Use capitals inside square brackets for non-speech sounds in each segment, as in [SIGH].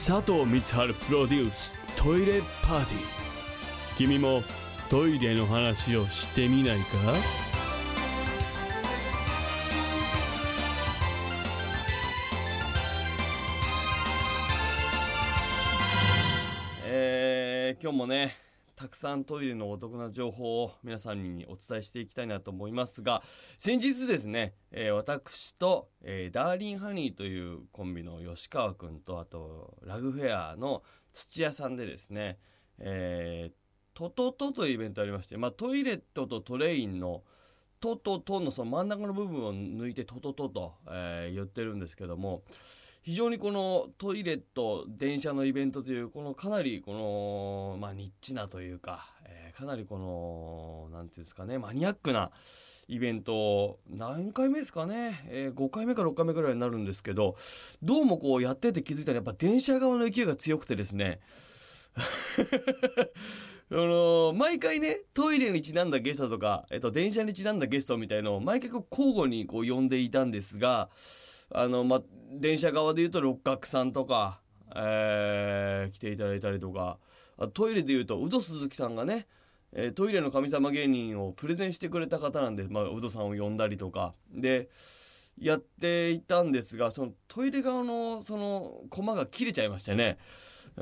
佐藤光晴プロデューストイレパーティー。君もトイレの話をしてみないか？えー、今日もねたくさんトイレのお得な情報を皆さんにお伝えしていきたいなと思いますが先日ですね、えー、私と、えー、ダーリンハニーというコンビの吉川くんとあとラグフェアの土屋さんでですね、えー、トトトというイベントありまして、まあ、トイレットとトレインのトトトのその真ん中の部分を抜いてトトトと、えー、言ってるんですけども非常にこのトイレット電車のイベントというこのかなりこのまあニッチなというか、え、かなりこの何て言うんですかねマニアックなイベント何回目ですかね、え、5回目か6回目ぐらいになるんですけどどうもこうやってて気づいたらやっぱ電車側の勢いが強くてですね [LAUGHS] あのー、毎回ね、トイレにちなんだゲストとか、えっと、電車にちなんだゲストみたいのを毎回交互にこう呼んでいたんですが、あの、ま、電車側で言うと六角さんとか、えー、来ていただいたりとか、あトイレで言うと、ウド鈴木さんがね、えー、トイレの神様芸人をプレゼンしてくれた方なんで、まあ、ウドさんを呼んだりとか、で、やっていたんですが、そのトイレ側のそのコマが切れちゃいましてね。[LAUGHS]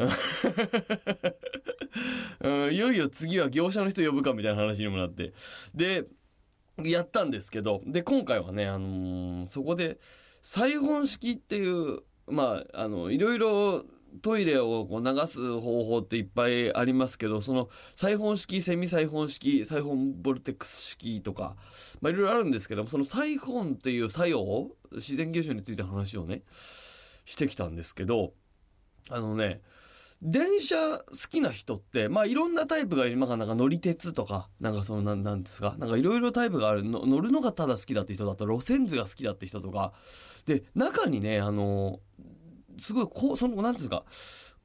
うん、いよいよ次は業者の人呼ぶかみたいな話にもなって。で、やったんですけど、で、今回はね、あのー、そこで、サ本式っていう、まあ、あの、いろいろトイレをこう流す方法っていっぱいありますけど、その、サ本式、セミサイ本式、サイフォンボルテックス式とか、まあ、いろいろあるんですけども、そのサイフォンっていう作用、自然現象についての話をね、してきたんですけど、あのね、電車好きな人って、まあいろんなタイプがいる。まあなんか乗り鉄とか、なんかそのなんなんですか、なんかいろいろタイプがあるの。乗るのがただ好きだって人だと、路線図が好きだって人とか。で、中にね、あの、すごいこう、その、なんていうか、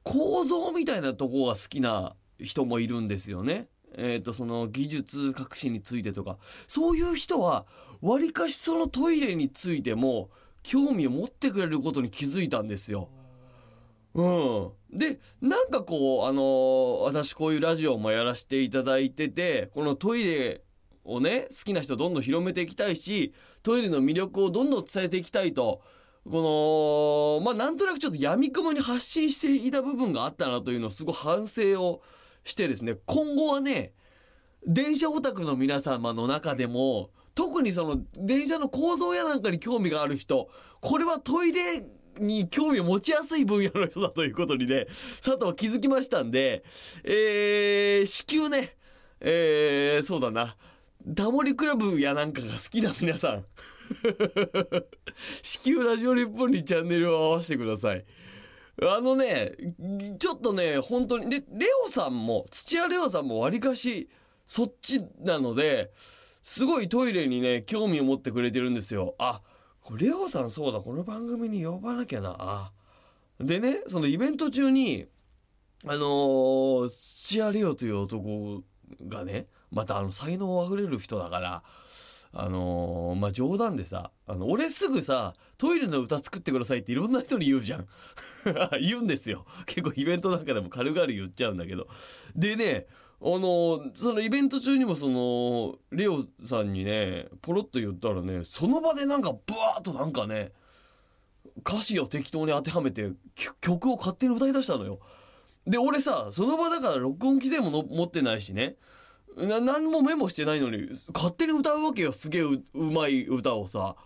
構造みたいなとこが好きな人もいるんですよね。えっ、ー、と、その技術革新についてとか。そういう人は、わりかしそのトイレについても、興味を持ってくれることに気づいたんですよ。うん。で、なんかこう、あのー、私こういうラジオもやらせていただいてて、このトイレをね、好きな人どんどん広めていきたいし、トイレの魅力をどんどん伝えていきたいと、この、まあ、なんとなくちょっと闇雲に発信していた部分があったなというのをすごい反省をしてですね、今後はね、電車オタクの皆様の中でも、特にその電車の構造やなんかに興味がある人、これはトイレに興味を持ちやすい分野の人だということにね、佐藤は気づきましたんで、えー、至急ね、えー、そうだな、タモリクラブやなんかが好きな皆さん、[LAUGHS] 至急ラジオ日本にチャンネルを合わせてください。あのね、ちょっとね、本当に、で、レオさんも、土屋レオさんもわりかし、そっちなので、すごいトイレにね、興味を持ってくれてるんですよ。あ、レオさんそうだ、この番組に呼ばなきゃな。でね、そのイベント中に、あのー、土屋レオという男がね、またあの才能あふれる人だから、あのー、まあ、冗談でさ、あの、俺すぐさ、トイレの歌作ってくださいっていろんな人に言うじゃん。[LAUGHS] 言うんですよ。結構イベントなんかでも軽々言っちゃうんだけど。でね、の、そのイベント中にもその、レオさんにね、ポロッと言ったらね、その場でなんかブワーッとなんかね、歌詞を適当に当てはめて曲を勝手に歌い出したのよ。で、俺さ、その場だから録音機材もの持ってないしね、な、何もメモしてないのに、勝手に歌うわけよ、すげえうまい歌をさ。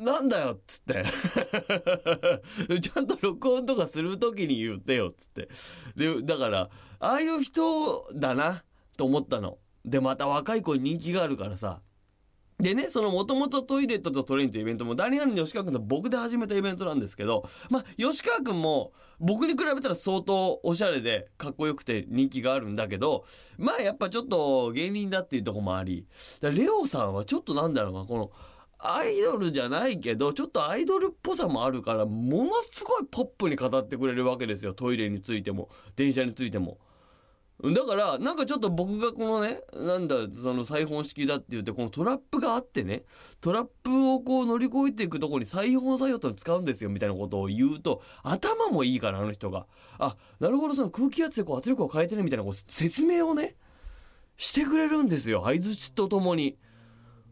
なんだよっつって。[LAUGHS] ちゃんと録音とかする時に言ってよっつって。でだからああいう人だなと思ったの。でまた若い子に人気があるからさ。でね、そのもともとトイレットとトレインというイベントも、ダニハンの吉川君と僕で始めたイベントなんですけど、まあ、吉川君も僕に比べたら相当おしゃれでかっこよくて人気があるんだけど、まあやっぱちょっと芸人だっていうとこもあり、レオさんはちょっとなんだろうな、この、アイドルじゃないけど、ちょっとアイドルっぽさもあるから、ものすごいポップに語ってくれるわけですよ。トイレについても、電車についても。だからなんかちょっと僕がこのねなんだそのサイフォン式だって言ってこのトラップがあってねトラップをこう乗り越えていくとこにサイフォン作用っての使うんですよみたいなことを言うと頭もいいからあの人があなるほどその空気圧でこう圧力を変えてねみたいなこう説明をねしてくれるんですよ相づちとともに。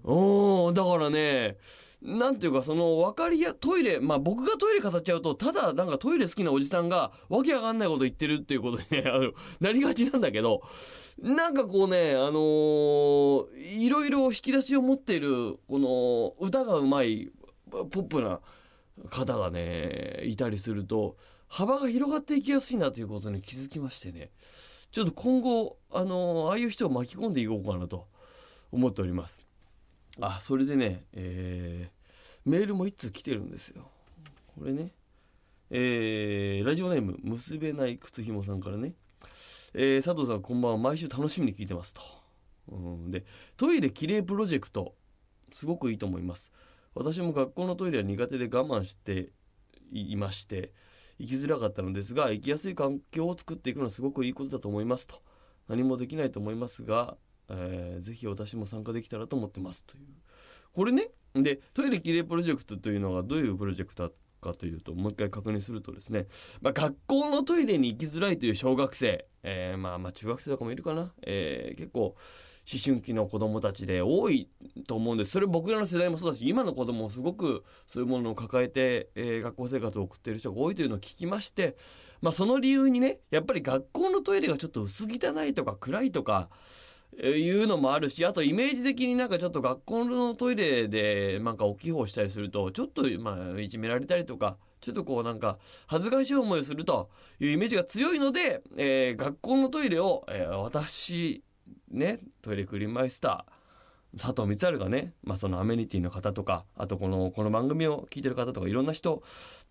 おだからねなんていうかその分かりやトイレまあ僕がトイレ語っちゃうとただなんかトイレ好きなおじさんがわけわかんないこと言ってるっていうことにね [LAUGHS] あのなりがちなんだけどなんかこうねあのー、いろいろ引き出しを持っているこの歌がうまいポップな方がねいたりすると幅が広がっていきやすいなということに気づきましてねちょっと今後あのー、ああいう人を巻き込んでいこうかなと思っております。あそれでね、えー、メールも1通来てるんですよ。これねえー、ラジオネーム結べない靴ひもさんからね、えー、佐藤さんこんばんは毎週楽しみに聞いてますと、うん、でトイレきれいプロジェクトすごくいいと思います。私も学校のトイレは苦手で我慢していまして行きづらかったのですが行きやすい環境を作っていくのはすごくいいことだと思いますと。何もできないと思いますがえー、ぜひ私も参加できたらと思ってますという。これね。でトイレきれいプロジェクトというのがどういうプロジェクトかというともう一回確認するとですね、まあ、学校のトイレに行きづらいという小学生、えー、まあまあ中学生とかもいるかな、えー、結構思春期の子供たちで多いと思うんです。それ僕らの世代もそうだし今の子供もすごくそういうものを抱えて、えー、学校生活を送っている人が多いというのを聞きまして、まあ、その理由にねやっぱり学校のトイレがちょっと薄汚いとか暗いとかいうのもあるしあとイメージ的になんかちょっと学校のトイレでなんか大きい方したりするとちょっとまあいじめられたりとかちょっとこうなんか恥ずかしい思いをするというイメージが強いので、えー、学校のトイレを、えー、私ねトイレクリーンマイスター佐藤光晴がね、まあ、そのアメニティの方とかあとこのこの番組を聞いてる方とかいろんな人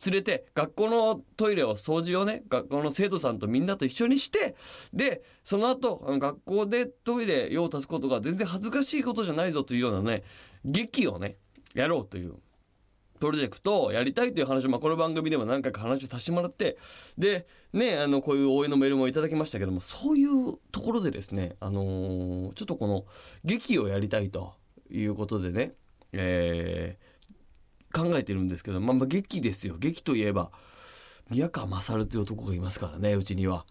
連れて学校のトイレを掃除をね学校の生徒さんとみんなと一緒にしてでその後学校でトイレ用を足すことが全然恥ずかしいことじゃないぞというようなね劇をねやろうというプロジェクトをやりたいという話を、まあ、この番組でも何回か話をさせてもらってでねあのこういう応援のメールもいただきましたけどもそういうところでですねあのー、ちょっとこの劇をやりたいということでね、えー、考えてるんですけど、まあ、まあ劇ですよ劇といえば宮川勝という男がいますからねうちには。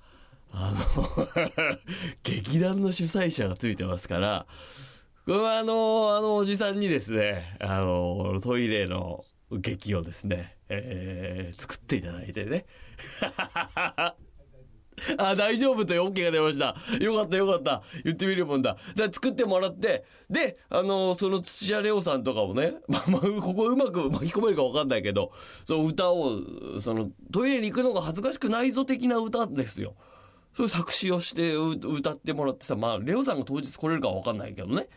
あの [LAUGHS] 劇団の主催者がついてますから、これはあの、あのおじさんにですね、あの、トイレの劇をですね、えー、作っていただいてね。[LAUGHS] あ、大丈夫という OK が出ました。よかったよかった。言ってみるもんだ。で、作ってもらって、で、あのー、その土屋レオさんとかもね、[LAUGHS] まあ、まあ、ここうまく巻き込めるか分かんないけど、その歌を、その、トイレに行くのが恥ずかしくないぞ的な歌ですよ。そういう作詞をして歌ってもらってさ、まあ、レオさんが当日来れるかは分かんないけどね。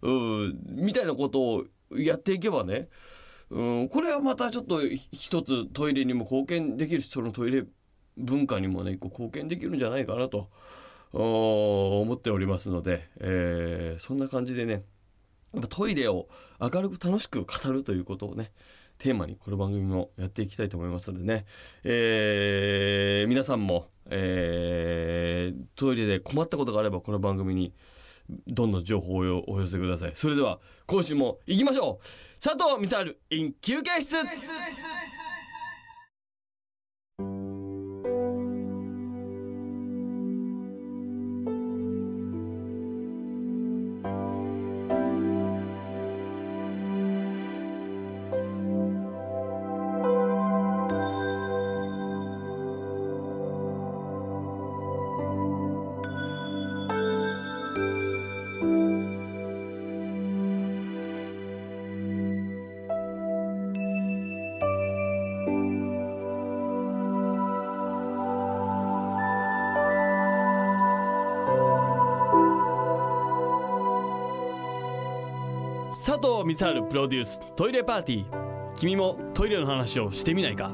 うん、みたいなことをやっていけばね、うん、これはまたちょっと一つトイレにも貢献できるしそのトイレ文化にもね一個貢献できるんじゃないかなと思っておりますので、えー、そんな感じでねやっぱトイレを明るく楽しく語るということをねテーマにこの番組もやっていきたいと思いますのでね、えー、皆さんも、えー、トイレで困ったことがあればこの番組にどんどん情報をお寄せください。それでは今週も行きましょう。佐藤光春 in 休憩室。佐藤光晴プロデューストイレパーティー。君もトイレの話をしてみないか？